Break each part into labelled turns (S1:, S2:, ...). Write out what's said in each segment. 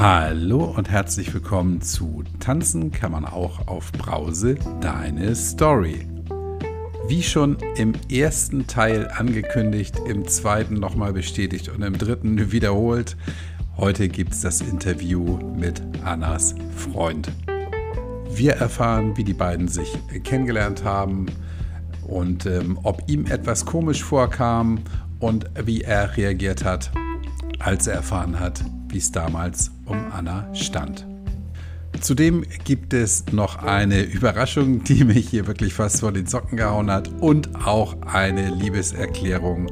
S1: Hallo und herzlich willkommen zu Tanzen kann man auch auf Brause, deine Story. Wie schon im ersten Teil angekündigt, im zweiten nochmal bestätigt und im dritten wiederholt, heute gibt es das Interview mit Annas Freund. Wir erfahren, wie die beiden sich kennengelernt haben und ähm, ob ihm etwas komisch vorkam und wie er reagiert hat, als er erfahren hat, wie es damals um Anna stand. Zudem gibt es noch eine Überraschung, die mich hier wirklich fast vor den Socken gehauen hat und auch eine Liebeserklärung,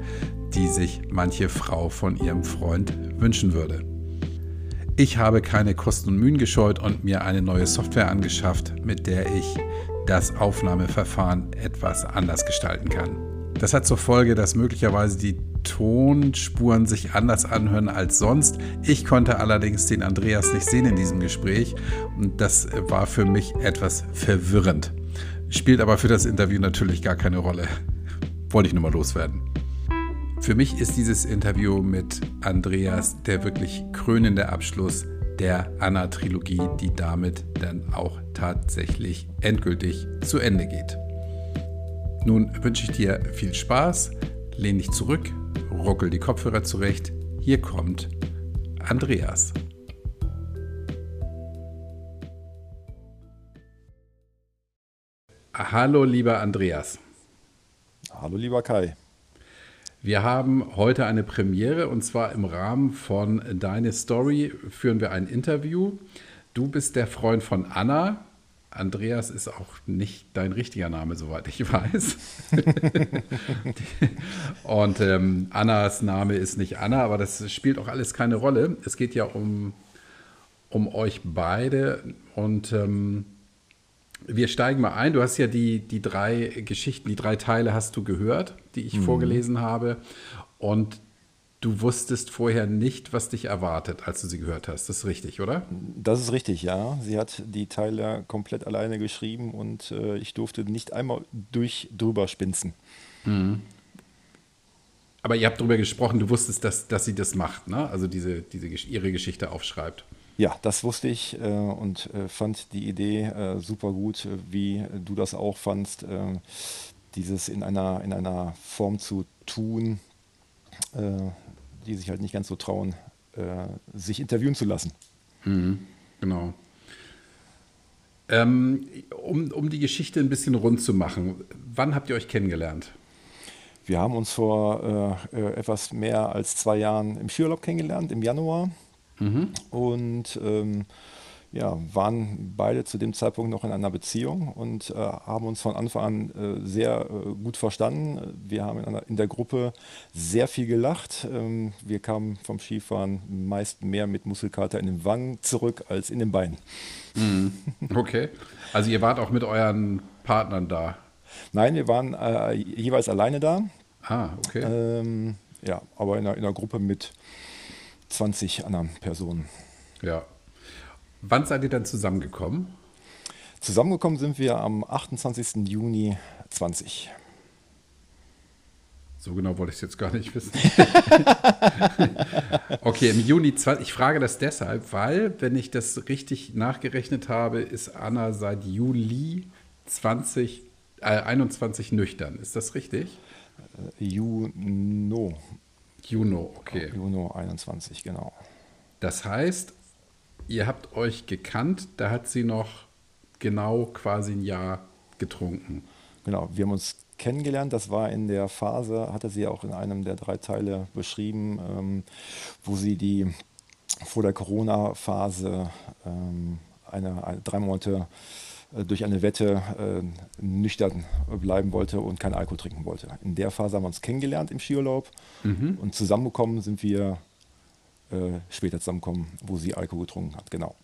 S1: die sich manche Frau von ihrem Freund wünschen würde. Ich habe keine Kosten und Mühen gescheut und mir eine neue Software angeschafft, mit der ich das Aufnahmeverfahren etwas anders gestalten kann. Das hat zur Folge, dass möglicherweise die Tonspuren sich anders anhören als sonst. Ich konnte allerdings den Andreas nicht sehen in diesem Gespräch und das war für mich etwas verwirrend. Spielt aber für das Interview natürlich gar keine Rolle. Wollte ich nur mal loswerden. Für mich ist dieses Interview mit Andreas der wirklich krönende Abschluss der Anna-Trilogie, die damit dann auch tatsächlich endgültig zu Ende geht. Nun wünsche ich dir viel Spaß, lehn dich zurück, ruckel die Kopfhörer zurecht. Hier kommt Andreas. Hallo, lieber Andreas.
S2: Hallo, lieber Kai.
S1: Wir haben heute eine Premiere und zwar im Rahmen von Deine Story führen wir ein Interview. Du bist der Freund von Anna. Andreas ist auch nicht dein richtiger Name, soweit ich weiß. und ähm, Annas Name ist nicht Anna, aber das spielt auch alles keine Rolle. Es geht ja um, um euch beide und ähm, wir steigen mal ein. Du hast ja die, die drei Geschichten, die drei Teile hast du gehört, die ich mhm. vorgelesen habe. Und du wusstest vorher nicht, was dich erwartet, als du sie gehört hast. Das ist richtig, oder?
S2: Das ist richtig, ja. Sie hat die Teile komplett alleine geschrieben und äh, ich durfte nicht einmal durch drüber spinzen. Mhm.
S1: Aber ihr habt darüber gesprochen, du wusstest, dass, dass sie das macht, ne? Also diese, diese ihre Geschichte aufschreibt.
S2: Ja, das wusste ich äh, und äh, fand die Idee äh, super gut, äh, wie du das auch fandst, äh, dieses in einer, in einer Form zu tun, die sich halt nicht ganz so trauen, sich interviewen zu lassen.
S1: Mhm, genau. Ähm, um, um die Geschichte ein bisschen rund zu machen, wann habt ihr euch kennengelernt?
S2: Wir haben uns vor etwas mehr als zwei Jahren im Skiurlaub kennengelernt, im Januar. Mhm. Und ähm, ja, waren beide zu dem Zeitpunkt noch in einer Beziehung und äh, haben uns von Anfang an äh, sehr äh, gut verstanden. Wir haben in, einer, in, der Gruppe sehr viel gelacht. Ähm, wir kamen vom Skifahren meist mehr mit Muskelkater in den Wangen zurück als in den Beinen.
S1: Mhm. Okay. Also ihr wart auch mit euren Partnern da?
S2: Nein, wir waren äh, jeweils alleine da.
S1: Ah, okay.
S2: Ähm, ja, aber in einer, in einer Gruppe mit 20 anderen Personen.
S1: Ja. Wann seid ihr dann zusammengekommen?
S2: Zusammengekommen sind wir am 28. Juni 20.
S1: So genau wollte ich es jetzt gar nicht wissen. okay, im Juni 20. Ich frage das deshalb, weil, wenn ich das richtig nachgerechnet habe, ist Anna seit Juli 20, äh, 21 nüchtern. Ist das richtig?
S2: Äh, Juno.
S1: Juno, okay.
S2: Juno 21, genau.
S1: Das heißt, ihr habt euch gekannt, da hat sie noch genau quasi ein Jahr getrunken.
S2: Genau, wir haben uns kennengelernt. Das war in der Phase, hatte sie auch in einem der drei Teile beschrieben, ähm, wo sie die vor der Corona-Phase ähm, eine, eine, drei Monate äh, durch eine Wette äh, nüchtern bleiben wollte und kein Alkohol trinken wollte. In der Phase haben wir uns kennengelernt im Skiurlaub mhm. und zusammengekommen sind wir äh, später zusammengekommen, wo sie Alkohol getrunken hat, genau.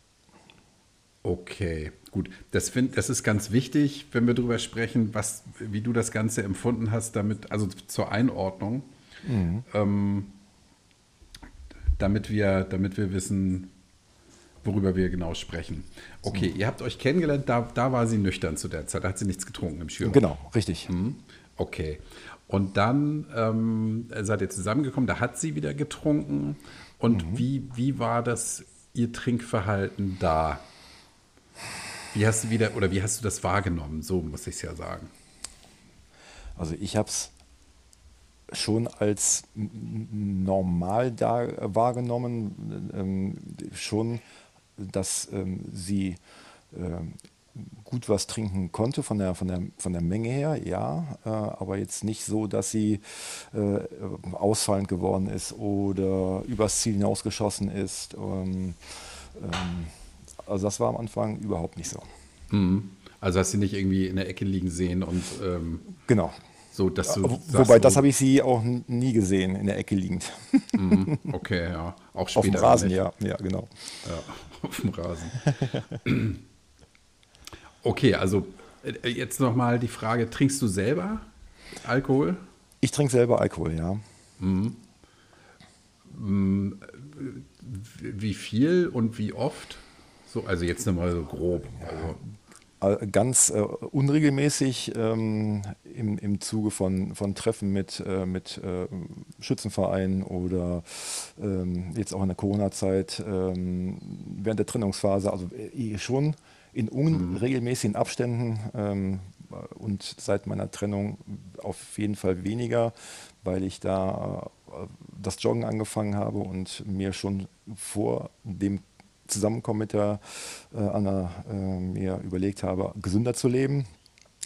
S1: Okay, gut. Das, find, das ist ganz wichtig, wenn wir darüber sprechen, was, wie du das Ganze empfunden hast, damit, also zur Einordnung, mhm. ähm, damit, wir, damit wir wissen, worüber wir genau sprechen. Okay, so. ihr habt euch kennengelernt, da, da war sie nüchtern zu der Zeit, da hat sie nichts getrunken im Schirm.
S2: Genau, richtig. Mhm.
S1: Okay. Und dann ähm, seid ihr zusammengekommen, da hat sie wieder getrunken. Und mhm. wie, wie war das ihr Trinkverhalten da? Wie hast du wieder oder wie hast du das wahrgenommen? So muss ich es ja sagen.
S2: Also ich habe es schon als normal da wahrgenommen, ähm, schon, dass ähm, sie ähm, gut was trinken konnte von der, von der, von der Menge her, ja, äh, aber jetzt nicht so, dass sie äh, ausfallend geworden ist oder übers Ziel hinausgeschossen ist. Ähm, ähm, also das war am Anfang überhaupt nicht so.
S1: Mhm. Also hast du nicht irgendwie in der Ecke liegen sehen und ähm,
S2: genau.
S1: So, dass du
S2: Wobei, sagst, das habe ich sie auch nie gesehen, in der Ecke liegend.
S1: Mhm. Okay, ja. Auch später.
S2: Auf dem Rasen, ja, ja, genau.
S1: Ja, auf dem Rasen. okay, also äh, jetzt nochmal die Frage: Trinkst du selber Alkohol?
S2: Ich trinke selber Alkohol, ja.
S1: Mhm. Wie viel und wie oft? So, also jetzt nochmal so grob. Also
S2: ganz äh, unregelmäßig ähm, im, im Zuge von, von Treffen mit, äh, mit äh, Schützenvereinen oder ähm, jetzt auch in der Corona-Zeit ähm, während der Trennungsphase, also äh, schon in unregelmäßigen Abständen ähm, und seit meiner Trennung auf jeden Fall weniger, weil ich da äh, das Joggen angefangen habe und mir schon vor dem Zusammenkommen mit der äh, Anna äh, mir überlegt habe, gesünder zu leben,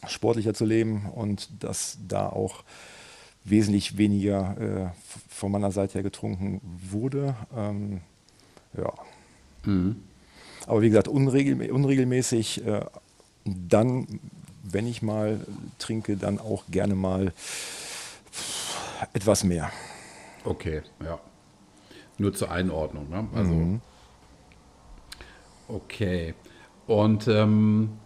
S2: sportlicher zu leben und dass da auch wesentlich weniger äh, von meiner Seite her getrunken wurde. Ähm, ja. Mhm. Aber wie gesagt, unregel unregelmäßig. Äh, dann, wenn ich mal trinke, dann auch gerne mal etwas mehr.
S1: Okay, ja. Nur zur Einordnung. Ne? Also mhm. Okay. Und ähm,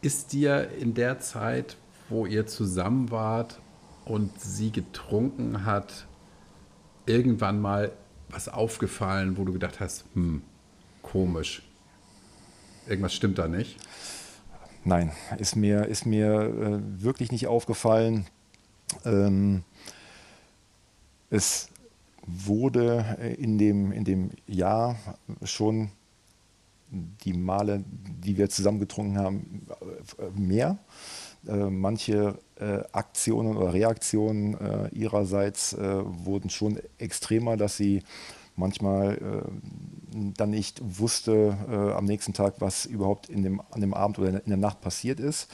S1: ist dir in der Zeit, wo ihr zusammen wart und sie getrunken hat, irgendwann mal was aufgefallen, wo du gedacht hast, hm, komisch. Irgendwas stimmt da nicht?
S2: Nein, ist mir, ist mir äh, wirklich nicht aufgefallen. Ähm, es wurde in dem, in dem Jahr schon die Male, die wir zusammen getrunken haben, mehr. Äh, manche äh, Aktionen oder Reaktionen äh, ihrerseits wurden schon extremer, dass sie manchmal dann nicht wusste am nächsten Tag, was überhaupt in dem, an dem Abend oder in der Nacht passiert ist.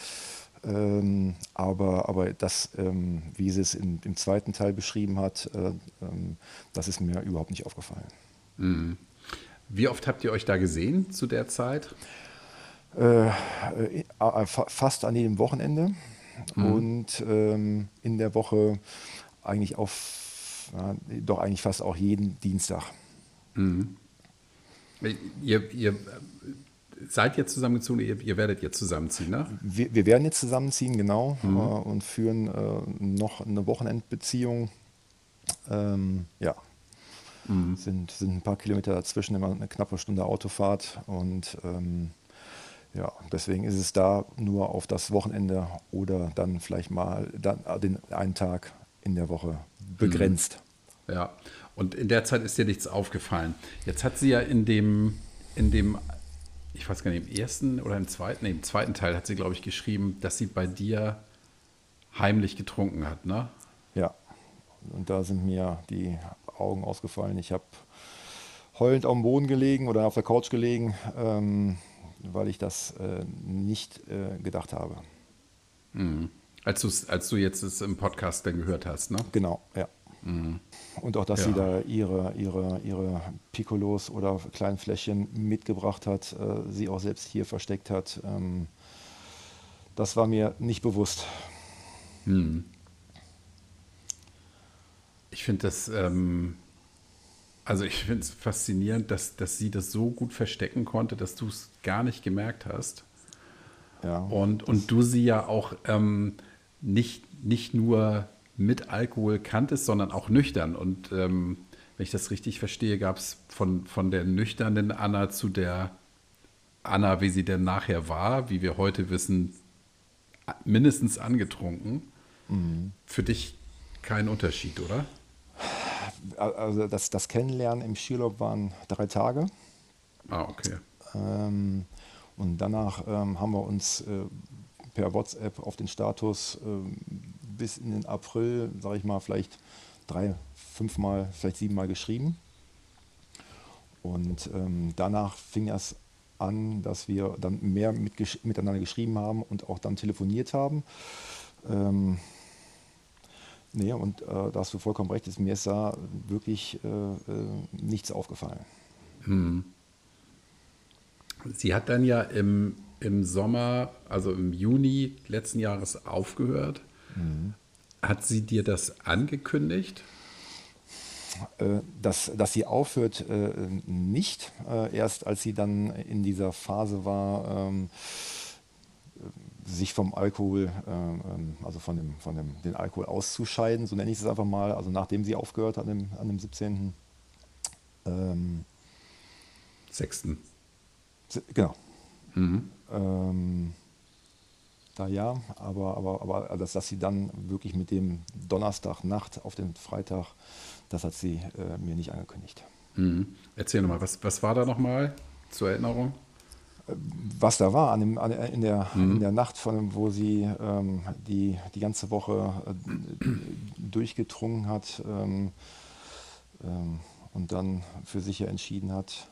S2: Ähm, aber, aber das, ähm, wie sie es im, im, zweiten Teil beschrieben hat, ähm, das ist mir überhaupt nicht aufgefallen.
S1: Mhm. Wie oft habt ihr euch da gesehen zu der Zeit?
S2: Äh, äh, äh fast an jedem Wochenende mhm. und ähm, in der Woche eigentlich auf, ja, doch eigentlich fast auch jeden Dienstag.
S1: Mhm. Ihr, ihr, seid jetzt zusammengezogen, ihr, ihr, werdet jetzt zusammenziehen, ne?
S2: Wir, wir werden jetzt zusammenziehen, genau, mhm. äh, und führen äh, noch eine Wochenendbeziehung. Ähm, ja. Mhm. Sind, sind ein paar Kilometer dazwischen, immer eine knappe Stunde Autofahrt. Und ähm, ja, deswegen ist es da nur auf das Wochenende oder dann vielleicht mal dann, äh, den einen Tag in der Woche begrenzt.
S1: Mhm. Ja, und in der Zeit ist dir nichts aufgefallen. Jetzt hat sie ja in dem, in dem, ich weiß gar nicht, im ersten oder im zweiten, nee, im zweiten Teil hat sie, glaube ich, geschrieben, dass sie bei dir heimlich getrunken hat, ne?
S2: Ja, und da sind mir die Augen ausgefallen. Ich habe heulend auf dem Boden gelegen oder auf der Couch gelegen, ähm, weil ich das äh, nicht äh, gedacht habe.
S1: Mhm. Als, als du jetzt es im Podcast dann gehört hast, ne?
S2: Genau, ja. Mhm. Und auch, dass ja. sie da ihre, ihre, ihre Piccolos oder kleinen Fläschchen mitgebracht hat, äh, sie auch selbst hier versteckt hat. Ähm, das war mir nicht bewusst.
S1: Mhm. Ich finde das, ähm, also ich finde es faszinierend, dass, dass sie das so gut verstecken konnte, dass du es gar nicht gemerkt hast. Ja. Und, und du sie ja auch ähm, nicht, nicht nur mit Alkohol kanntest, sondern auch nüchtern. Und ähm, wenn ich das richtig verstehe, gab es von, von der nüchternen Anna zu der Anna, wie sie denn nachher war, wie wir heute wissen, mindestens angetrunken. Mhm. Für dich kein Unterschied, oder?
S2: also das, das Kennenlernen im Skiurlaub waren drei Tage.
S1: Ah, okay.
S2: Ähm, und danach ähm, haben wir uns äh, per WhatsApp auf den Status ähm, bis in den April, sage ich mal, vielleicht drei, fünfmal, vielleicht siebenmal geschrieben. Und ähm, danach fing es an, dass wir dann mehr mit, miteinander geschrieben haben und auch dann telefoniert haben. Ähm, nee, und äh, da hast du vollkommen recht, ist, mir ist da wirklich äh, äh, nichts aufgefallen. Hm.
S1: Sie hat dann ja im, im Sommer, also im Juni letzten Jahres aufgehört. Mhm. Hat sie dir das angekündigt?
S2: Äh, dass, dass sie aufhört, äh, nicht. Äh, erst als sie dann in dieser Phase war, ähm, sich vom Alkohol, ähm, also von dem, von dem den Alkohol auszuscheiden, so nenne ich es einfach mal, also nachdem sie aufgehört hat an dem, an dem 17. Ähm,
S1: 6.
S2: Genau. Mhm. Ähm, da ja, aber, aber, aber dass, dass sie dann wirklich mit dem Donnerstagnacht auf den Freitag, das hat sie äh, mir nicht angekündigt.
S1: Mhm. Erzähl nochmal, was, was war da nochmal zur Erinnerung?
S2: Was da war an dem, an, in, der, mhm. in der Nacht, von, wo sie ähm, die, die ganze Woche äh, durchgetrunken hat ähm, ähm, und dann für sich ja entschieden hat,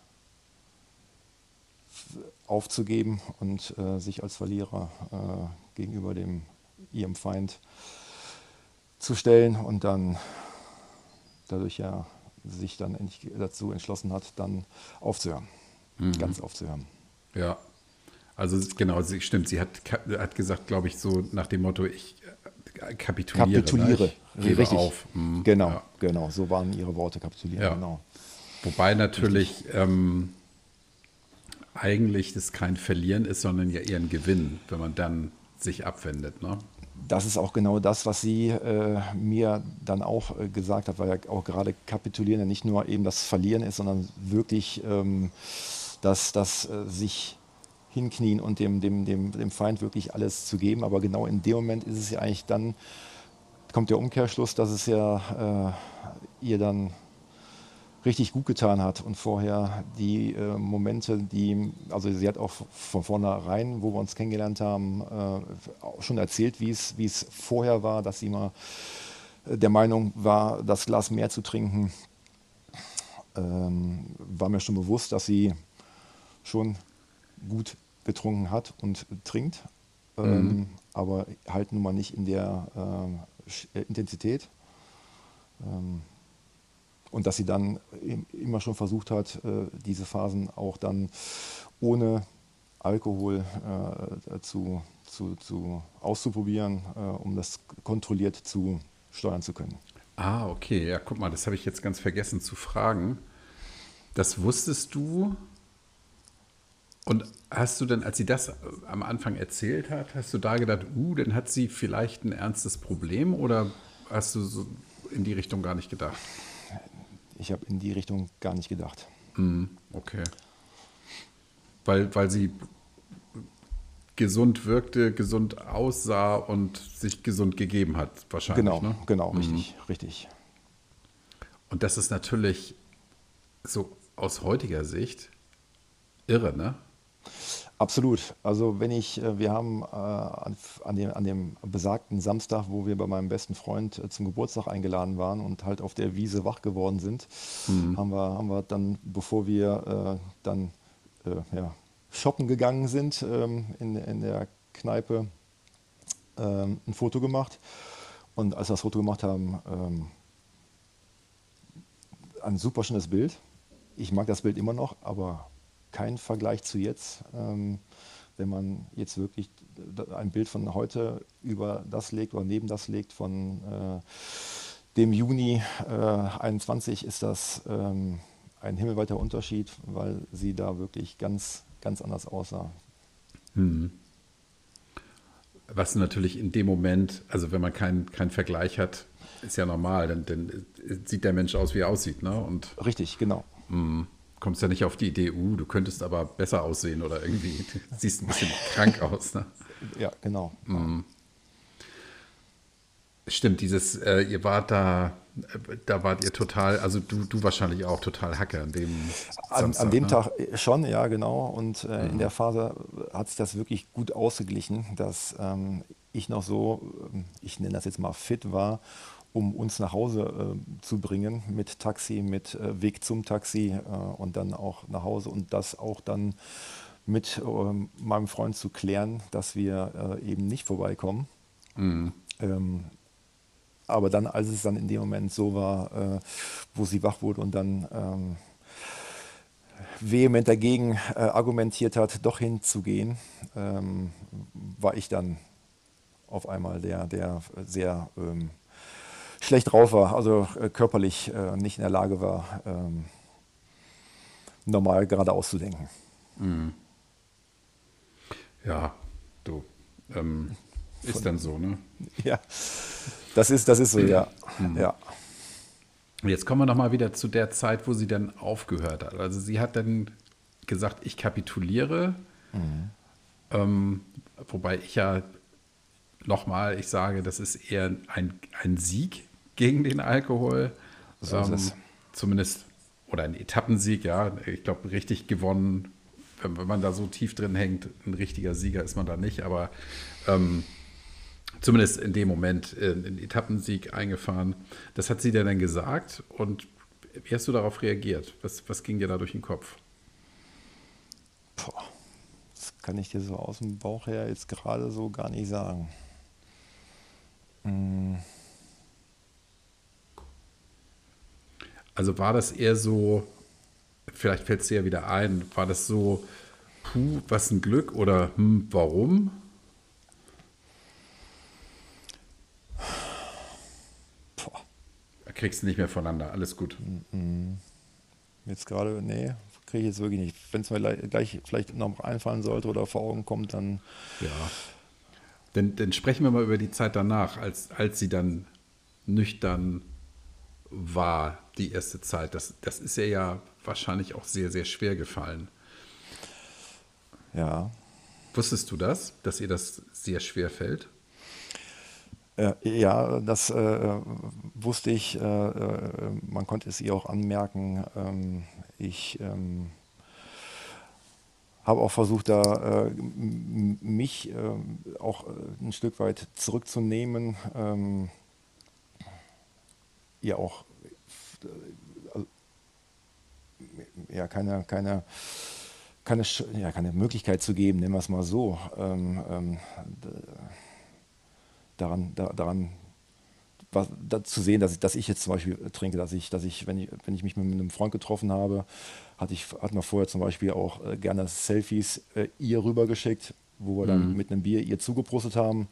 S2: aufzugeben und äh, sich als Verlierer äh, gegenüber dem, ihrem Feind zu stellen und dann dadurch ja sich dann dazu entschlossen hat, dann aufzuhören, mhm. ganz aufzuhören.
S1: Ja, also genau, sie, stimmt, sie hat, hat gesagt, glaube ich, so nach dem Motto, ich äh, kapituliere.
S2: Kapituliere,
S1: ne? ich richtig. auf.
S2: Mhm. Genau, ja. genau, so waren ihre Worte, kapitulieren, ja. genau.
S1: Wobei natürlich ähm, eigentlich das kein Verlieren ist, sondern ja eher ein Gewinn, wenn man dann sich abwendet. Ne?
S2: Das ist auch genau das, was sie äh, mir dann auch äh, gesagt hat, weil ja auch gerade Kapitulieren ja nicht nur eben das Verlieren ist, sondern wirklich ähm, das, das äh, sich hinknien und dem, dem, dem, dem Feind wirklich alles zu geben. Aber genau in dem Moment ist es ja eigentlich dann, kommt der Umkehrschluss, dass es ja äh, ihr dann richtig gut getan hat und vorher die äh, Momente, die, also sie hat auch von vornherein, wo wir uns kennengelernt haben, äh, schon erzählt, wie es, vorher war, dass sie mal äh, der Meinung war, das Glas mehr zu trinken. Ähm, war mir schon bewusst, dass sie schon gut getrunken hat und trinkt, ähm, mhm. aber halt nun mal nicht in der äh, Intensität. Ähm, und dass sie dann immer schon versucht hat, äh, diese Phasen auch dann ohne Alkohol äh, zu, zu, zu auszuprobieren, äh, um das kontrolliert zu steuern zu können.
S1: Ah, okay. Ja, guck mal, das habe ich jetzt ganz vergessen zu fragen. Das wusstest du? Und hast du denn, als sie das am Anfang erzählt hat, hast du da gedacht, uh, dann hat sie vielleicht ein ernstes Problem oder hast du so in die Richtung gar nicht gedacht?
S2: Ich habe in die Richtung gar nicht gedacht.
S1: Mhm, okay. Weil, weil sie gesund wirkte, gesund aussah und sich gesund gegeben hat, wahrscheinlich.
S2: Genau,
S1: ne?
S2: genau, richtig, mhm. richtig.
S1: Und das ist natürlich so aus heutiger Sicht irre, ne?
S2: Absolut. Also wenn ich, äh, wir haben äh, an, dem, an dem besagten Samstag, wo wir bei meinem besten Freund äh, zum Geburtstag eingeladen waren und halt auf der Wiese wach geworden sind, mhm. haben, wir, haben wir dann, bevor wir äh, dann äh, ja, shoppen gegangen sind ähm, in, in der Kneipe, ähm, ein Foto gemacht. Und als wir das Foto gemacht haben, ähm, ein super schönes Bild. Ich mag das Bild immer noch, aber kein Vergleich zu jetzt. Ähm, wenn man jetzt wirklich ein Bild von heute über das legt oder neben das legt von äh, dem Juni äh, 21, ist das ähm, ein himmelweiter Unterschied, weil sie da wirklich ganz, ganz anders aussah.
S1: Hm. Was natürlich in dem Moment, also wenn man keinen kein Vergleich hat, ist ja normal, dann, dann, sieht der Mensch aus, wie er aussieht. Ne? Und,
S2: Richtig, genau.
S1: Mh kommst ja nicht auf die Idee, uh, du könntest aber besser aussehen oder irgendwie siehst ein bisschen krank aus. Ne?
S2: Ja, genau.
S1: Mm. Stimmt, dieses, äh, ihr wart da da wart ihr total, also du, du wahrscheinlich auch total Hacker an dem
S2: an, Samstag, an dem ne? Tag schon, ja genau. Und äh, mhm. in der Phase hat sich das wirklich gut ausgeglichen, dass ähm, ich noch so, ähm, ich nenne das jetzt mal fit war, um uns nach Hause äh, zu bringen mit Taxi, mit äh, Weg zum Taxi äh, und dann auch nach Hause und das auch dann mit ähm, meinem Freund zu klären, dass wir äh, eben nicht vorbeikommen. Mhm. Ähm, aber dann, als es dann in dem Moment so war, äh, wo sie wach wurde und dann ähm, vehement dagegen äh, argumentiert hat, doch hinzugehen, ähm, war ich dann auf einmal der, der sehr ähm, schlecht drauf war, also äh, körperlich äh, nicht in der Lage war, ähm, normal geradeaus zu denken. Mhm.
S1: Ja, du. Ähm, ist dann so, ne?
S2: Ja, das ist, das ist so, ja. Mhm. ja.
S1: Jetzt kommen wir nochmal wieder zu der Zeit, wo sie dann aufgehört hat. Also sie hat dann gesagt, ich kapituliere. Mhm. Ähm, wobei ich ja nochmal, ich sage, das ist eher ein, ein Sieg gegen den Alkohol. So ähm, zumindest, oder ein Etappensieg, ja. Ich glaube, richtig gewonnen wenn, wenn, man da so tief drin hängt, ein richtiger Sieger ist man da nicht, aber ähm, zumindest in dem Moment äh, einen Etappensieg eingefahren. Das hat sie dir dann gesagt und wie hast du darauf reagiert? Was, was ging dir da durch den Kopf?
S2: Boah, das kann ich dir so aus dem Bauch her jetzt gerade so gar nicht sagen. Hm.
S1: Also war das eher so, vielleicht fällt es dir ja wieder ein, war das so, puh, was ein Glück oder hm, warum? Boah. Kriegst du nicht mehr voneinander, alles gut.
S2: Jetzt gerade, nee, kriege ich jetzt wirklich nicht. Wenn es mir gleich vielleicht noch einfallen sollte oder vor Augen kommt, dann.
S1: Ja. Dann, dann sprechen wir mal über die Zeit danach, als, als sie dann nüchtern war, die erste Zeit. Das, das ist ja, ja wahrscheinlich auch sehr, sehr schwer gefallen.
S2: Ja.
S1: Wusstest du das, dass ihr das sehr schwer fällt?
S2: Äh, ja, das äh, wusste ich. Äh, äh, man konnte es ihr auch anmerken. Ähm, ich ähm, habe auch versucht, da äh, mich ähm, auch äh, ein Stück weit zurückzunehmen. Ähm, ihr auch also, ja, keine, keine keine, ja, keine Möglichkeit zu geben, nennen wir es mal so, ähm, ähm, daran, da, daran was, da, zu sehen, dass ich, dass ich jetzt zum Beispiel trinke, dass ich, dass ich, wenn ich, wenn ich mich mit einem Freund getroffen habe, hatte ich, hatten wir vorher zum Beispiel auch äh, gerne Selfies äh, ihr rübergeschickt, wo wir dann mhm. mit einem Bier ihr zugeprostet haben.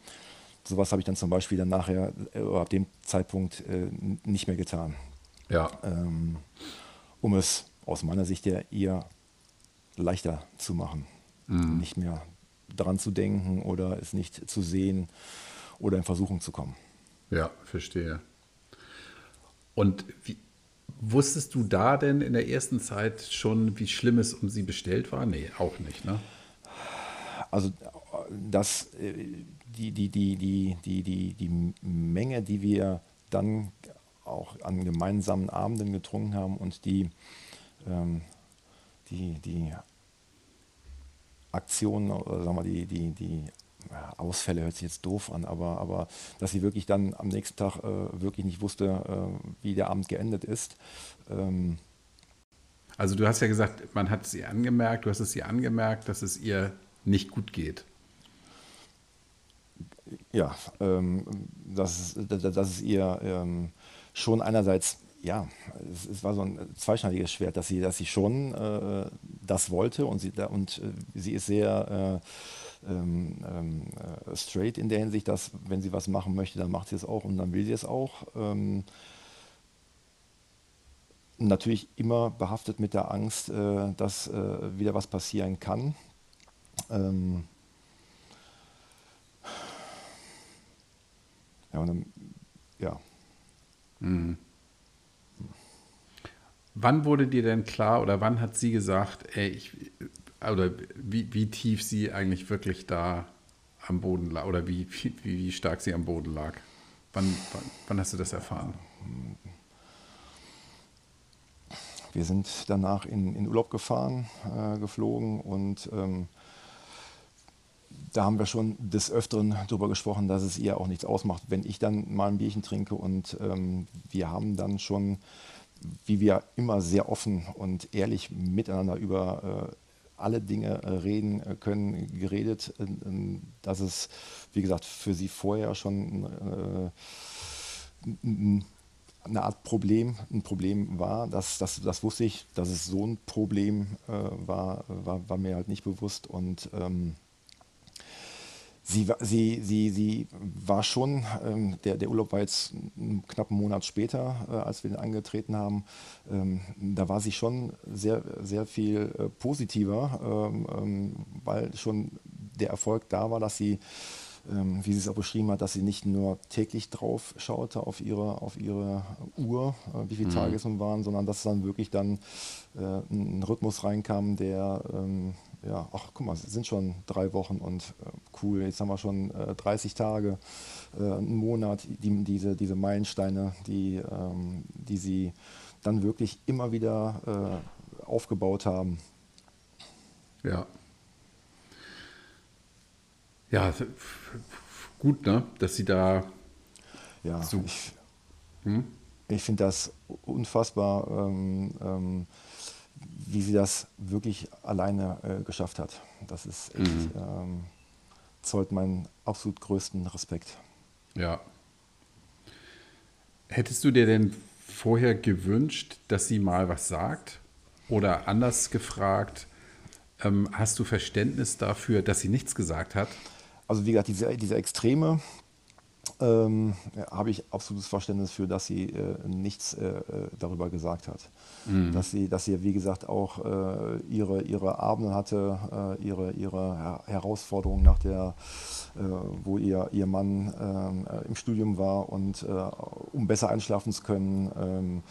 S2: Sowas habe ich dann zum Beispiel dann nachher äh, ab dem Zeitpunkt äh, nicht mehr getan.
S1: Ja.
S2: Ähm, um es aus meiner Sicht ja ihr leichter zu machen. Mhm. Nicht mehr daran zu denken oder es nicht zu sehen oder in Versuchung zu kommen.
S1: Ja, verstehe. Und wie, wusstest du da denn in der ersten Zeit schon, wie schlimm es um sie bestellt war? Nee, auch nicht, ne?
S2: Also das, äh, die, die, die, die, die, die, die Menge, die wir dann auch an gemeinsamen Abenden getrunken haben und die, ähm, die, die Aktionen oder sagen wir die, die, die Ausfälle hört sich jetzt doof an, aber, aber dass sie wirklich dann am nächsten Tag äh, wirklich nicht wusste, äh, wie der Abend geendet ist. Ähm
S1: also du hast ja gesagt, man hat sie angemerkt, du hast es ihr angemerkt, dass es ihr nicht gut geht.
S2: Ja, ähm, dass, dass es ihr ähm, schon einerseits ja, es, es, war so ein zweischneidiges Schwert, dass sie, dass sie schon äh, das wollte und sie, und, äh, sie ist sehr äh, ähm, ähm, äh, straight in der Hinsicht, dass wenn sie was machen möchte, dann macht sie es auch und dann will sie es auch. Ähm, natürlich immer behaftet mit der Angst, äh, dass äh, wieder was passieren kann. Ähm, ja, und dann, ja.
S1: Mhm. Wann wurde dir denn klar oder wann hat sie gesagt, ey, ich, oder wie, wie tief sie eigentlich wirklich da am Boden lag oder wie, wie, wie stark sie am Boden lag? Wann, wann, wann hast du das erfahren?
S2: wir sind danach in, in Urlaub gefahren, äh, geflogen und ähm, da haben wir schon des Öfteren darüber gesprochen, dass es ihr auch nichts ausmacht, wenn ich dann mal ein Bierchen trinke. Und ähm, wir haben dann schon, wie wir immer sehr offen und ehrlich miteinander über äh, alle Dinge äh, reden äh, können, geredet, äh, dass es, wie gesagt, für sie vorher schon eine Art Problem, ein Problem war. Das, das, das wusste ich, dass es so ein Problem war, war, war mir halt nicht bewusst. Und ähm, Sie, sie, sie, sie war schon, ähm, der, der Urlaub war jetzt knapp einen Monat später, äh, als wir den angetreten haben. Ähm, da war sie schon sehr, sehr viel äh, positiver, ähm, ähm weil schon der Erfolg da war, dass sie, ähm, wie sie es auch beschrieben hat, dass sie nicht nur täglich drauf schaute auf ihre, auf ihre Uhr, äh, wie viele mhm. Tage es nun waren, sondern dass dann wirklich dann äh, ein Rhythmus reinkam, der ähm, ja, ach guck mal, es sind schon drei Wochen und äh, cool, jetzt haben wir schon äh, 30 Tage, äh, einen Monat, die, diese, diese Meilensteine, die, ähm, die sie dann wirklich immer wieder äh, aufgebaut haben.
S1: Ja. Ja, gut, ne? Dass sie da.
S2: Ja, so. ich, hm? ich finde das unfassbar. Ähm, ähm, wie sie das wirklich alleine äh, geschafft hat. Das ist echt, mhm. ähm, zollt meinen absolut größten Respekt.
S1: Ja. Hättest du dir denn vorher gewünscht, dass sie mal was sagt? Oder anders gefragt, ähm, hast du Verständnis dafür, dass sie nichts gesagt hat?
S2: Also wie gesagt, diese, diese Extreme, ähm, habe ich absolutes Verständnis für, dass sie äh, nichts äh, äh, darüber gesagt hat. Mhm. Dass, sie, dass sie, wie gesagt, auch äh, ihre, ihre Abende hatte, äh, ihre, ihre Her Herausforderungen nach der, äh, wo ihr, ihr Mann ähm, im Studium war und um besser einschlafen zu können, ähm,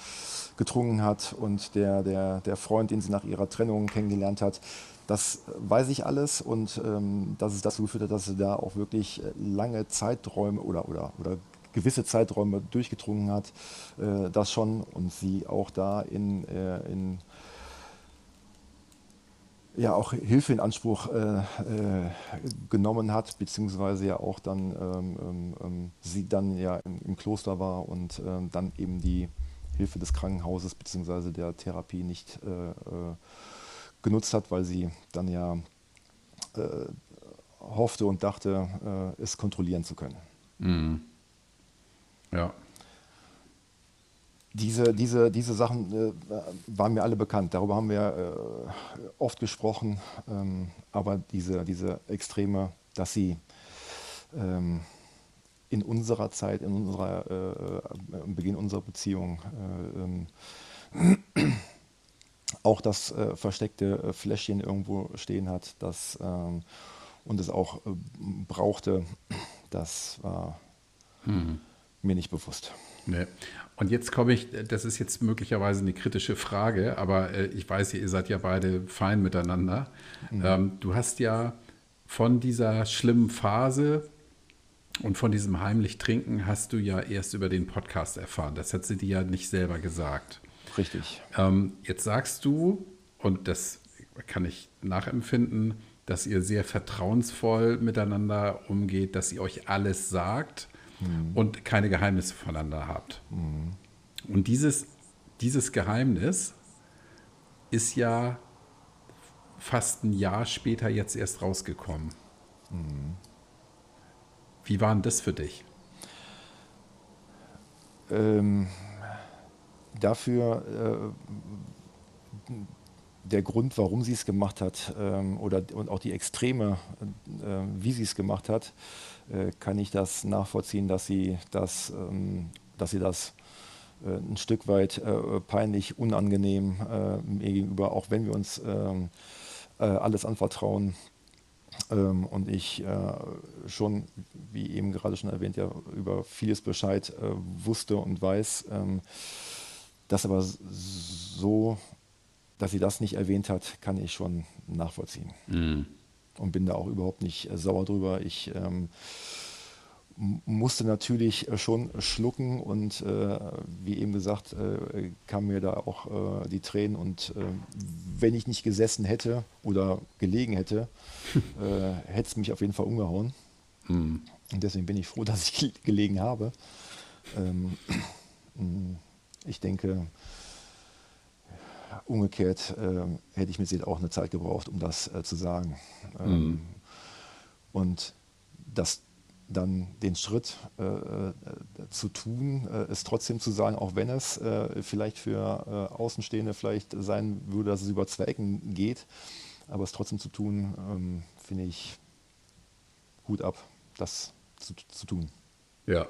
S2: getrunken hat und der, der, der Freund, den sie nach ihrer Trennung kennengelernt hat, das weiß ich alles und ähm, dass es dazu geführt hat, dass sie da auch wirklich äh, lange Zeiträume oder, oder, oder gewisse Zeiträume durchgedrungen hat, äh, das schon und sie auch da in, äh, in ja auch Hilfe in Anspruch äh, äh, genommen hat, beziehungsweise ja auch dann ähm, ähm, ähm sie dann ja im, im Kloster war und ähm, dann eben die Hilfe des Krankenhauses beziehungsweise der Therapie nicht äh, genutzt hat, weil sie dann ja äh, hoffte und dachte, äh, es kontrollieren zu können. Mhm.
S1: Ja.
S2: Diese, diese, diese Sachen äh, waren mir alle bekannt. Darüber haben wir äh, oft gesprochen. Ähm, aber diese, diese Extreme, dass sie ähm, in unserer Zeit, in unserer, äh, äh Beginn unserer Beziehung, äh, ähm, auch das äh, versteckte äh, Fläschchen irgendwo stehen hat das, ähm, und es auch äh, brauchte, das war hm. mir nicht bewusst.
S1: Nee. Und jetzt komme ich, das ist jetzt möglicherweise eine kritische Frage, aber äh, ich weiß, ihr seid ja beide fein miteinander. Mhm. Ähm, du hast ja von dieser schlimmen Phase und von diesem heimlich Trinken hast du ja erst über den Podcast erfahren. Das hat sie dir ja nicht selber gesagt.
S2: Richtig.
S1: Ähm, jetzt sagst du, und das kann ich nachempfinden, dass ihr sehr vertrauensvoll miteinander umgeht, dass ihr euch alles sagt mhm. und keine Geheimnisse voneinander habt. Mhm. Und dieses, dieses Geheimnis ist ja fast ein Jahr später jetzt erst rausgekommen. Mhm. Wie war denn das für dich?
S2: Ähm, dafür äh, der Grund, warum sie es gemacht hat ähm, oder und auch die Extreme, äh, wie sie es gemacht hat, äh, kann ich das nachvollziehen, dass sie das, ähm, dass sie das äh, ein Stück weit äh, peinlich, unangenehm äh, mir gegenüber, auch wenn wir uns ähm, alles anvertrauen. Ähm, und ich schon, wie eben gerade schon erwähnt, ja über vieles Bescheid wusste und weiß. Ähm, das aber so, dass sie das nicht erwähnt hat, kann ich schon nachvollziehen. Mhm. Und bin da auch überhaupt nicht äh, sauer drüber. Ich ähm, musste natürlich äh, schon schlucken und äh, wie eben gesagt, äh, kamen mir da auch äh, die Tränen und äh, wenn ich nicht gesessen hätte oder gelegen hätte, hätte es mich auf jeden Fall umgehauen. Mhm. Und deswegen bin ich froh, dass ich gelegen habe. Ähm, ich denke, umgekehrt hätte ich mit Sicherheit auch eine Zeit gebraucht, um das zu sagen. Ähm, mhm. Und das dann den Schritt äh, äh, zu tun, äh, es trotzdem zu sagen, auch wenn es äh, vielleicht für äh, Außenstehende vielleicht sein würde, dass es über zwei Ecken geht, aber es trotzdem zu tun, ähm, finde ich gut ab, das zu, zu tun.
S1: Ja,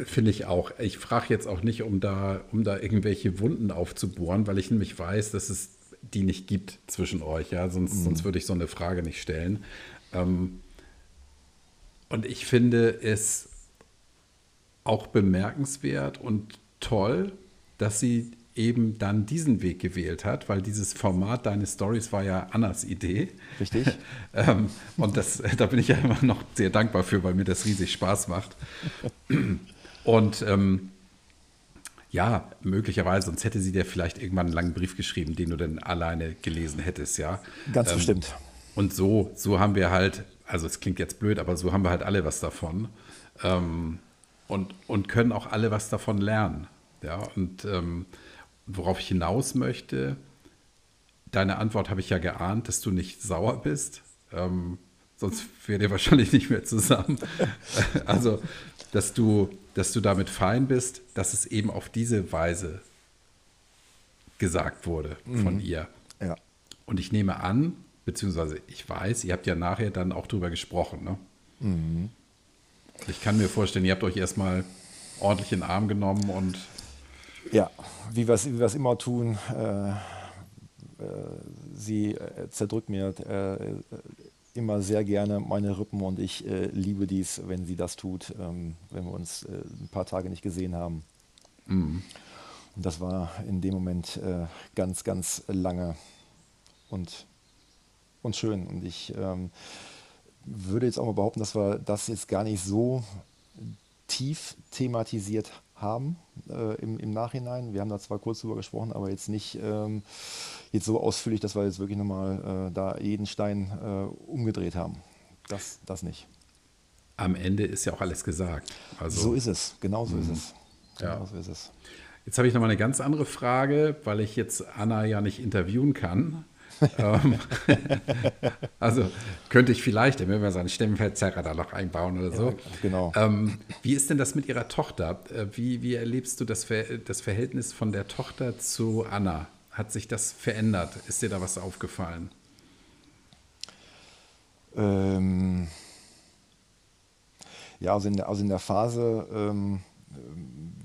S1: Finde ich auch. Ich frage jetzt auch nicht, um da, um da irgendwelche Wunden aufzubohren, weil ich nämlich weiß, dass es die nicht gibt zwischen euch. Ja? Sonst, mhm. sonst würde ich so eine Frage nicht stellen. Ähm, und ich finde es auch bemerkenswert und toll, dass sie eben dann diesen Weg gewählt hat, weil dieses Format Deine Stories war ja Annas Idee.
S2: Richtig.
S1: ähm, und das, da bin ich ja immer noch sehr dankbar für, weil mir das riesig Spaß macht. und ähm, ja, möglicherweise, sonst hätte sie dir vielleicht irgendwann einen langen Brief geschrieben, den du dann alleine gelesen hättest, ja.
S2: Ganz ähm, bestimmt.
S1: Und so, so haben wir halt also es klingt jetzt blöd, aber so haben wir halt alle was davon. Ähm, und, und können auch alle was davon lernen. Ja, und ähm, worauf ich hinaus möchte, deine Antwort habe ich ja geahnt, dass du nicht sauer bist. Ähm, sonst wäre ihr wahrscheinlich nicht mehr zusammen. also, dass du, dass du damit fein bist, dass es eben auf diese Weise gesagt wurde von mhm. ihr.
S2: Ja.
S1: Und ich nehme an, beziehungsweise ich weiß, ihr habt ja nachher dann auch drüber gesprochen. Ne? Mhm. Ich kann mir vorstellen, ihr habt euch erstmal ordentlich in den Arm genommen und.
S2: Ja, wie wir es immer tun, äh, äh, sie äh, zerdrückt mir äh, immer sehr gerne meine Rippen und ich äh, liebe dies, wenn sie das tut, ähm, wenn wir uns äh, ein paar Tage nicht gesehen haben. Mhm. Und das war in dem Moment ganz, ganz lange. Und und schön. Und ich ähm, würde jetzt auch mal behaupten, dass wir das jetzt gar nicht so tief thematisiert haben äh, im, im, Nachhinein. Wir haben da zwar kurz drüber gesprochen, aber jetzt nicht ähm, jetzt so ausführlich, dass wir jetzt wirklich nochmal äh, da jeden Stein äh, umgedreht haben. Das, das nicht.
S1: Am Ende ist ja auch alles gesagt.
S2: Also, so ist es, genau so ist mhm. es.
S1: Genau ja. so ist es. Jetzt habe ich nochmal eine ganz andere Frage, weil ich jetzt Anna ja nicht interviewen kann. Ähm, also könnte ich vielleicht, wenn wir so einen Stemmenverzerrer da noch einbauen oder so. Ja,
S2: genau.
S1: Ähm, wie ist denn das mit Ihrer Tochter? Äh, wie, wie erlebst du das, Ver das Verhältnis von der Tochter zu Anna? Hat sich das verändert? Ist dir da was aufgefallen?
S2: Ähm, ja, also in der, also in der Phase, ähm,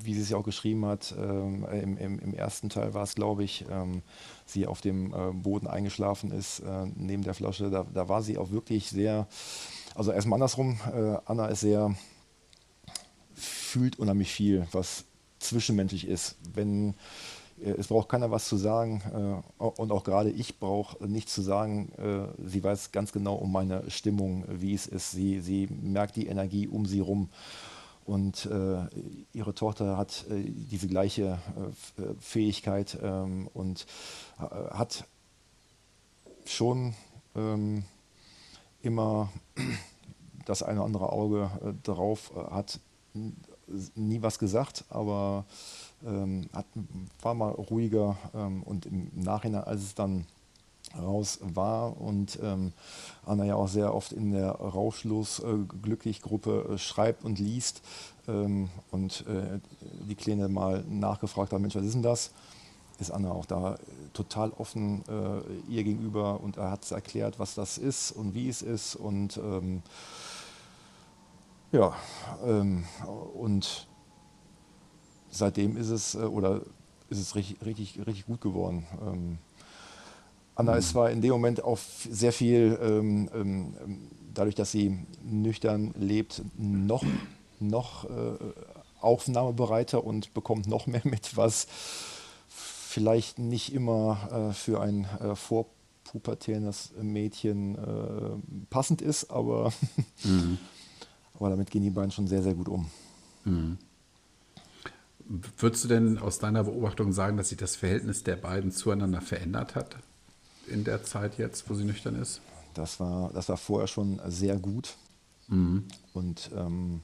S2: wie sie es ja auch geschrieben hat, ähm, im, im, im, ersten Teil war es, glaube ich, ähm, sie auf dem äh, Boden eingeschlafen ist, äh, neben der Flasche. Da, da, war sie auch wirklich sehr, also erstmal andersrum, äh, Anna ist sehr, fühlt unheimlich viel, was zwischenmenschlich ist. Wenn äh, es braucht keiner was zu sagen äh, und auch gerade ich brauche nichts zu sagen. Äh, sie weiß ganz genau um meine Stimmung, wie es ist. Sie, sie merkt die Energie um sie rum. Und äh, ihre Tochter hat äh, diese gleiche äh, Fähigkeit ähm, und äh, hat schon ähm, immer das eine oder andere Auge äh, drauf, äh, hat nie was gesagt, aber ähm, hat, war mal ruhiger ähm, und im Nachhinein, als es dann raus war und ähm, Anna ja auch sehr oft in der Rauschlos äh, äh, schreibt und liest ähm, und äh, die Kleine mal nachgefragt hat, Mensch, was ist denn das? Ist Anna auch da äh, total offen äh, ihr gegenüber und er hat es erklärt, was das ist und wie es ist und ähm, ja, ähm, und seitdem ist es oder ist es richtig, richtig, richtig gut geworden. Anna ist zwar in dem Moment auch sehr viel, ähm, ähm, dadurch, dass sie nüchtern lebt, noch, noch äh, aufnahmebereiter und bekommt noch mehr mit, was vielleicht nicht immer äh, für ein äh, vorpubertäres Mädchen äh, passend ist, aber, mhm. Aber damit gehen die beiden schon sehr, sehr gut um. Mhm.
S1: Würdest du denn aus deiner Beobachtung sagen, dass sich das Verhältnis der beiden zueinander verändert hat in der Zeit jetzt, wo sie nüchtern ist?
S2: Das war, das war vorher schon sehr gut. Mhm. Und ähm,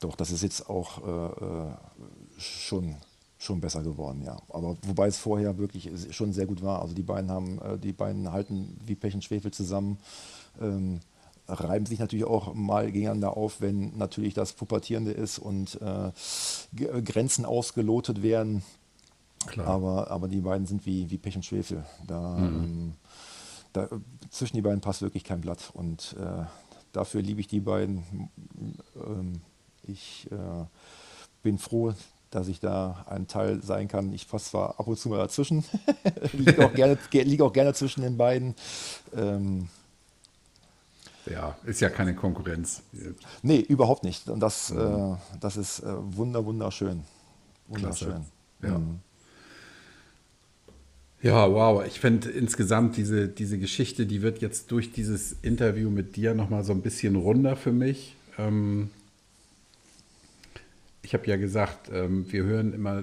S2: doch, das ist jetzt auch äh, äh, schon, schon besser geworden, ja. Aber wobei es vorher wirklich schon sehr gut war. Also die beiden haben, äh, die beiden halten wie Pech und Schwefel zusammen. Ähm, reiben sich natürlich auch mal gegeneinander auf, wenn natürlich das Pubertierende ist und äh, Grenzen ausgelotet werden. Klar. Aber, aber die beiden sind wie, wie Pech und Schwefel. Da, mhm. ähm, da, zwischen die beiden passt wirklich kein Blatt. Und äh, dafür liebe ich die beiden. Ähm, ich äh, bin froh, dass ich da ein Teil sein kann. Ich passe zwar ab und zu mal dazwischen, liege auch, gerne, lieg auch gerne zwischen den beiden. Ähm,
S1: ja, ist ja keine Konkurrenz.
S2: Nee, überhaupt nicht. Und das, mhm. äh, das ist äh, wunder, wunderschön. Wunderschön.
S1: Ja. Mhm. Ja, wow. Ich finde insgesamt diese, diese Geschichte, die wird jetzt durch dieses Interview mit dir nochmal so ein bisschen runder für mich. Ähm, ich habe ja gesagt, ähm, wir hören immer,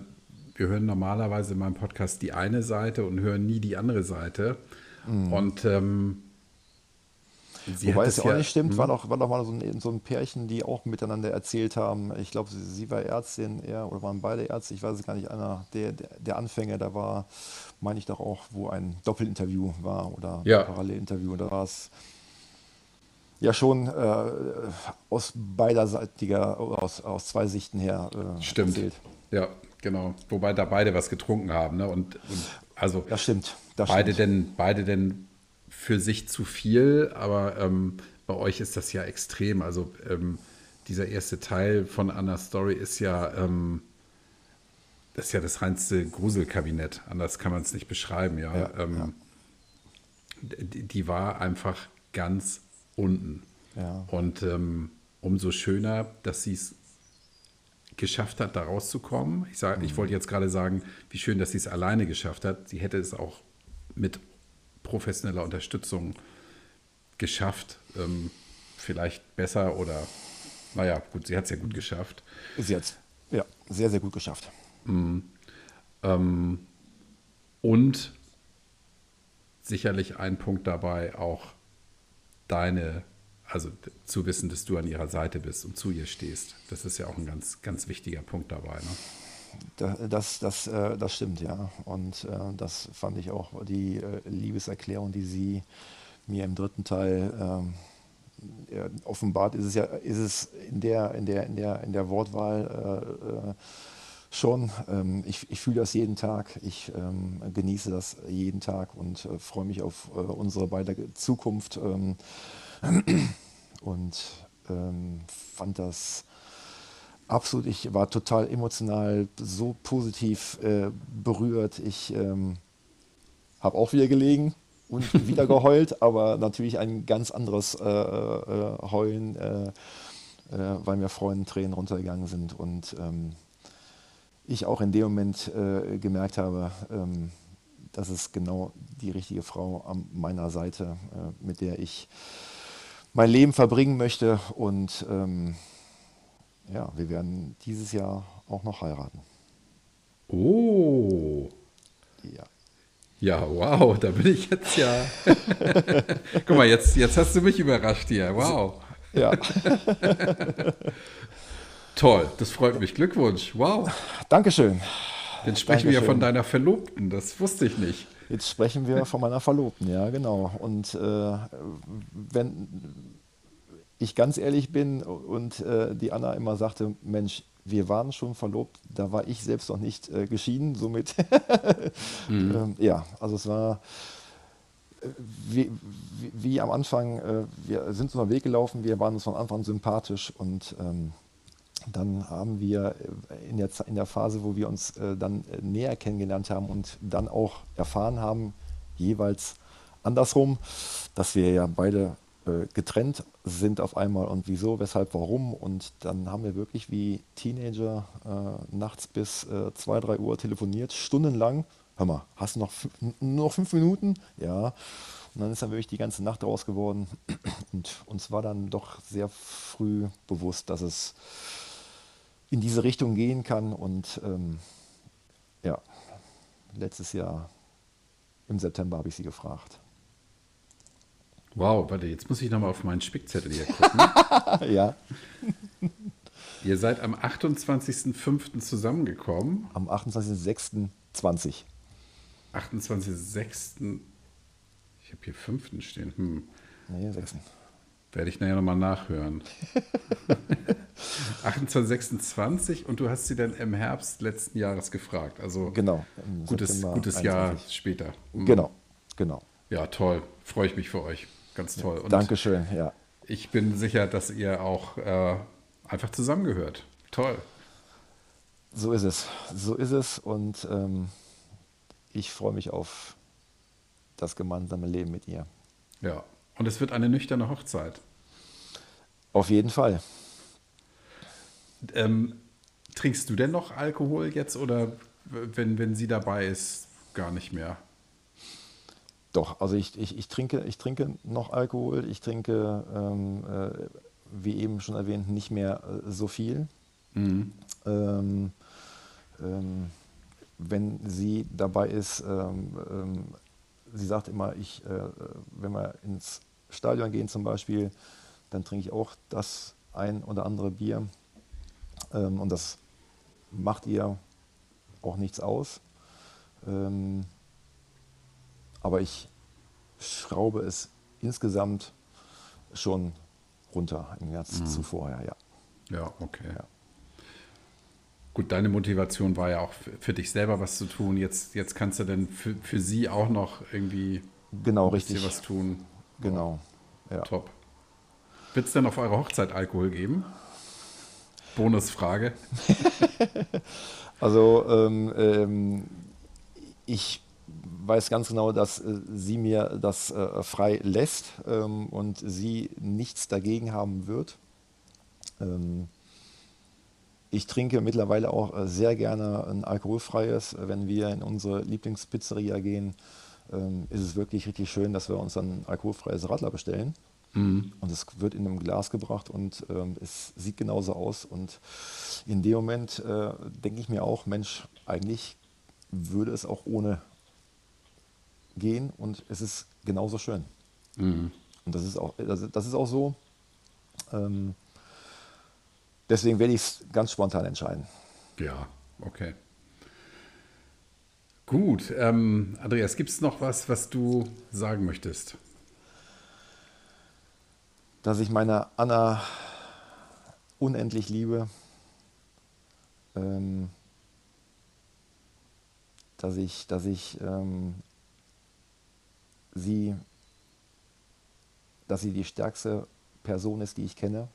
S1: wir hören normalerweise in meinem Podcast die eine Seite und hören nie die andere Seite. Mhm. Und ähm,
S2: Sie Wobei es ja auch nicht stimmt, war doch, hm? war doch mal so ein, so ein Pärchen, die auch miteinander erzählt haben. Ich glaube, sie, sie, war Ärztin, er oder waren beide Ärzte, ich weiß es gar nicht, einer der, der, der Anfänger, da war, meine ich doch auch, wo ein Doppelinterview war oder ja. ein Parallelinterview. Und da war es ja schon äh, aus beiderseitiger, aus, aus zwei Sichten her
S1: äh, Stimmt. Erzählt. Ja, genau. Wobei da beide was getrunken haben. Ne? Und, und also
S2: das stimmt. Das
S1: beide,
S2: stimmt.
S1: Denn, beide denn für sich zu viel, aber ähm, bei euch ist das ja extrem. Also ähm, dieser erste Teil von Anna's Story ist ja, ähm, das ist ja das reinste Gruselkabinett. Anders kann man es nicht beschreiben, ja. ja, ähm, ja. Die, die, war einfach ganz unten. Ja. Und ähm, umso schöner, dass sie es geschafft hat, da rauszukommen. Ich, sag, mhm. ich wollte jetzt gerade sagen, wie schön, dass sie es alleine geschafft hat. Sie hätte es auch mit professioneller Unterstützung geschafft. Ähm, vielleicht besser oder, naja, gut, sie hat es ja gut geschafft.
S2: Sie hat es, ja, sehr, sehr gut geschafft. Mhm.
S1: Ähm, und sicherlich ein Punkt dabei auch deine, also zu wissen, dass du an ihrer Seite bist und zu ihr stehst. Das ist ja auch ein ganz, ganz wichtiger Punkt dabei. Ne?
S2: Das, das, äh, das stimmt, ja. Und äh, das fand ich auch die äh, Liebeserklärung, die sie mir im dritten Teil ähm, offenbart. Ist es ja, ist es in der, in der, in der, in der Wortwahl schon. Ähm, ich, ich fühle das jeden Tag. Ich ähm, genieße das jeden Tag und freue mich auf unsere beide Zukunft. und fand das Absolut, ich war total emotional so positiv äh, berührt. Ich ähm, habe auch wieder gelegen und wieder geheult, aber natürlich ein ganz anderes äh, äh, Heulen, äh, äh, weil mir Freunde Tränen runtergegangen sind und ähm, ich auch in dem Moment äh, gemerkt habe, ähm, das ist genau die richtige Frau an meiner Seite, mit der ich mein Leben verbringen möchte und ähm, ja, wir werden dieses Jahr auch noch heiraten.
S1: Oh. Ja. Ja, wow, da bin ich jetzt ja. Guck mal, jetzt, jetzt hast du mich überrascht hier. Wow.
S2: Ja.
S1: Toll, das freut mich. Glückwunsch. Wow.
S2: Dankeschön.
S1: Jetzt sprechen Dankeschön. wir ja von deiner Verlobten. Das wusste ich nicht.
S2: Jetzt sprechen wir von meiner Verlobten, ja, genau. Und äh, wenn, ich ganz ehrlich bin und äh, die Anna immer sagte, Mensch, wir waren schon verlobt, da war ich selbst noch nicht äh, geschieden, somit mhm. ähm, ja, also es war äh, wie, wie, wie am Anfang, äh, wir sind unseren Weg gelaufen, wir waren uns von Anfang an sympathisch und ähm, dann haben wir äh, in der, in der Phase, wo wir uns äh, dann näher kennengelernt haben und dann auch erfahren haben, jeweils andersrum, dass wir ja beide äh, getrennt sind auf einmal und wieso, weshalb, warum. Und dann haben wir wirklich wie Teenager äh, nachts bis 2, äh, 3 Uhr telefoniert, stundenlang, hör mal, hast du noch noch fünf Minuten? Ja. Und dann ist dann wirklich die ganze Nacht raus geworden. Und uns war dann doch sehr früh bewusst, dass es in diese Richtung gehen kann. Und ähm, ja, letztes Jahr im September habe ich sie gefragt.
S1: Wow, warte, jetzt muss ich nochmal auf meinen Spickzettel hier gucken.
S2: ja.
S1: Ihr seid am 28.05. zusammengekommen.
S2: Am 28.06.20.
S1: 28.06. Ich habe hier 5. stehen. Hm.
S2: Nee, 6.
S1: Werde ich nachher nochmal nachhören. 28.26 und du hast sie dann im Herbst letzten Jahres gefragt. Also
S2: genau,
S1: gutes, gutes Jahr später.
S2: Mhm. Genau, genau.
S1: Ja, toll. Freue ich mich für euch. Ganz toll.
S2: Und Dankeschön, ja.
S1: Ich bin sicher, dass ihr auch äh, einfach zusammengehört. Toll.
S2: So ist es. So ist es. Und ähm, ich freue mich auf das gemeinsame Leben mit ihr.
S1: Ja, und es wird eine nüchterne Hochzeit.
S2: Auf jeden Fall.
S1: Ähm, trinkst du denn noch Alkohol jetzt oder wenn, wenn sie dabei ist, gar nicht mehr?
S2: Doch, also ich, ich, ich, trinke, ich trinke noch Alkohol. Ich trinke, ähm, äh, wie eben schon erwähnt, nicht mehr äh, so viel. Mhm. Ähm, ähm, wenn sie dabei ist, ähm, ähm, sie sagt immer, ich, äh, wenn wir ins Stadion gehen zum Beispiel, dann trinke ich auch das ein oder andere Bier. Ähm, und das macht ihr auch nichts aus. Aber ich schraube es insgesamt schon runter im März mhm. zu vorher, ja.
S1: Ja, okay. Ja. Gut, deine Motivation war ja auch für dich selber was zu tun. Jetzt, jetzt kannst du denn für, für sie auch noch irgendwie
S2: genau, richtig.
S1: was tun.
S2: Genau.
S1: Ja. Top. Wird es denn auf eurer Hochzeit Alkohol geben? Bonusfrage.
S2: also ähm, ähm, ich weiß ganz genau, dass äh, sie mir das äh, frei lässt ähm, und sie nichts dagegen haben wird. Ähm, ich trinke mittlerweile auch äh, sehr gerne ein alkoholfreies. Wenn wir in unsere Lieblingspizzeria gehen, ähm, ist es wirklich richtig schön, dass wir uns ein alkoholfreies Radler bestellen. Mhm. Und es wird in einem Glas gebracht und ähm, es sieht genauso aus. Und in dem Moment äh, denke ich mir auch, Mensch, eigentlich würde es auch ohne gehen und es ist genauso schön. Mhm. Und das ist auch, das, das ist auch so. Ähm, deswegen werde ich es ganz spontan entscheiden.
S1: Ja, okay. Gut, ähm, Andreas, gibt es noch was, was du sagen möchtest?
S2: dass ich meine Anna unendlich liebe, ähm, dass ich, dass ich ähm, sie, dass sie die stärkste Person ist, die ich kenne,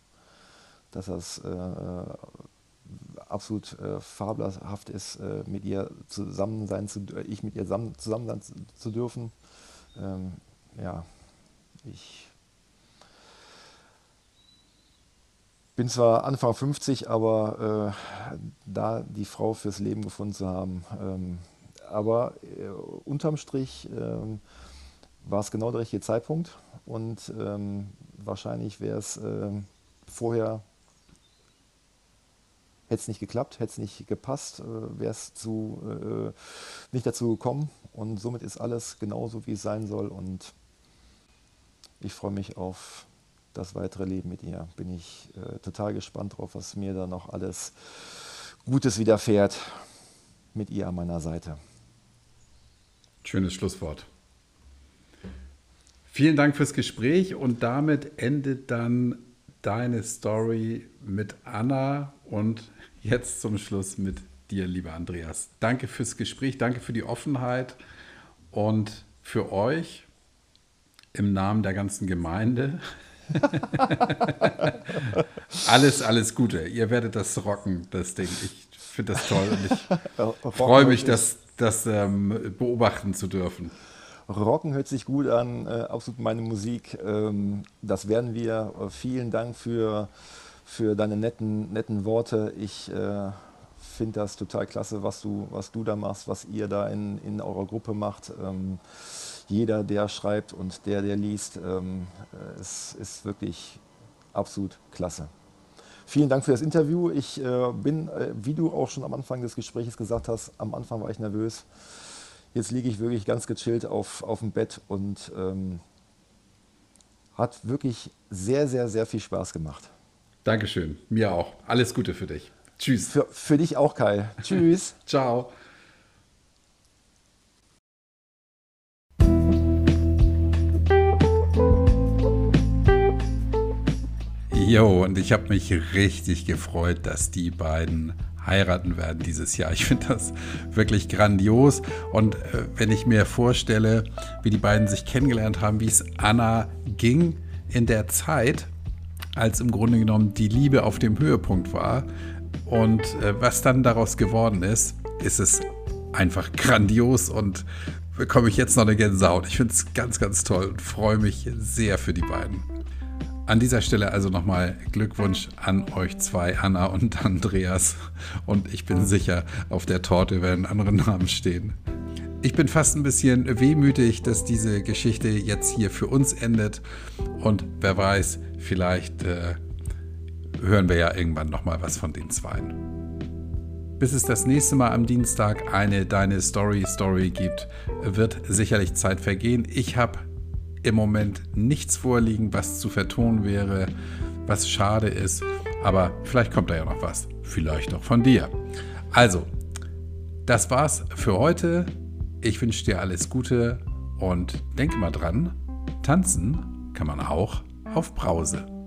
S2: dass das äh, absolut äh, fabelhaft ist, äh, mit ihr zusammen sein zu, ich mit ihr zusammen, zusammen sein zu, zu dürfen. Ähm, ja, ich bin zwar Anfang 50, aber äh, da die Frau fürs Leben gefunden zu haben. Ähm, aber äh, unterm Strich äh, war es genau der richtige Zeitpunkt und ähm, wahrscheinlich wäre es ähm, vorher, hätte es nicht geklappt, hätte es nicht gepasst, äh, wäre es zu, äh, nicht dazu gekommen und somit ist alles genauso, wie es sein soll und ich freue mich auf das weitere Leben mit ihr. Bin ich äh, total gespannt drauf, was mir da noch alles Gutes widerfährt mit ihr an meiner Seite.
S1: Schönes Schlusswort. Vielen Dank fürs Gespräch und damit endet dann deine Story mit Anna und jetzt zum Schluss mit dir, lieber Andreas. Danke fürs Gespräch, danke für die Offenheit und für euch im Namen der ganzen Gemeinde alles, alles Gute. Ihr werdet das rocken, das Ding. Ich finde das toll und ich freue mich, das, das ähm, beobachten zu dürfen.
S2: Rocken hört sich gut an, äh, absolut meine Musik. Ähm, das werden wir. Vielen Dank für, für deine netten, netten Worte. Ich äh, finde das total klasse, was du, was du da machst, was ihr da in, in eurer Gruppe macht. Ähm, jeder, der schreibt und der, der liest, ähm, es ist wirklich absolut klasse. Vielen Dank für das Interview. Ich äh, bin, äh, wie du auch schon am Anfang des Gesprächs gesagt hast, am Anfang war ich nervös. Jetzt liege ich wirklich ganz gechillt auf, auf dem Bett und ähm, hat wirklich sehr, sehr, sehr viel Spaß gemacht.
S1: Dankeschön. Mir auch. Alles Gute für dich. Tschüss.
S2: Für, für dich auch, Kai. Tschüss.
S1: Ciao. Jo, und ich habe mich richtig gefreut, dass die beiden heiraten werden dieses Jahr. Ich finde das wirklich grandios. Und äh, wenn ich mir vorstelle, wie die beiden sich kennengelernt haben, wie es Anna ging in der Zeit, als im Grunde genommen die Liebe auf dem Höhepunkt war und äh, was dann daraus geworden ist, ist es einfach grandios und bekomme ich jetzt noch eine Gänsehaut. Ich finde es ganz, ganz toll und freue mich sehr für die beiden. An dieser Stelle also nochmal Glückwunsch an euch zwei, Anna und Andreas. Und ich bin sicher, auf der Torte werden andere Namen stehen. Ich bin fast ein bisschen wehmütig, dass diese Geschichte jetzt hier für uns endet. Und wer weiß, vielleicht äh, hören wir ja irgendwann nochmal was von den Zweien. Bis es das nächste Mal am Dienstag eine Deine Story Story gibt, wird sicherlich Zeit vergehen. Ich habe im Moment nichts vorliegen, was zu vertonen wäre, was schade ist. Aber vielleicht kommt da ja noch was. Vielleicht auch von dir. Also, das war's für heute. Ich wünsche dir alles Gute und denke mal dran, tanzen kann man auch auf Brause.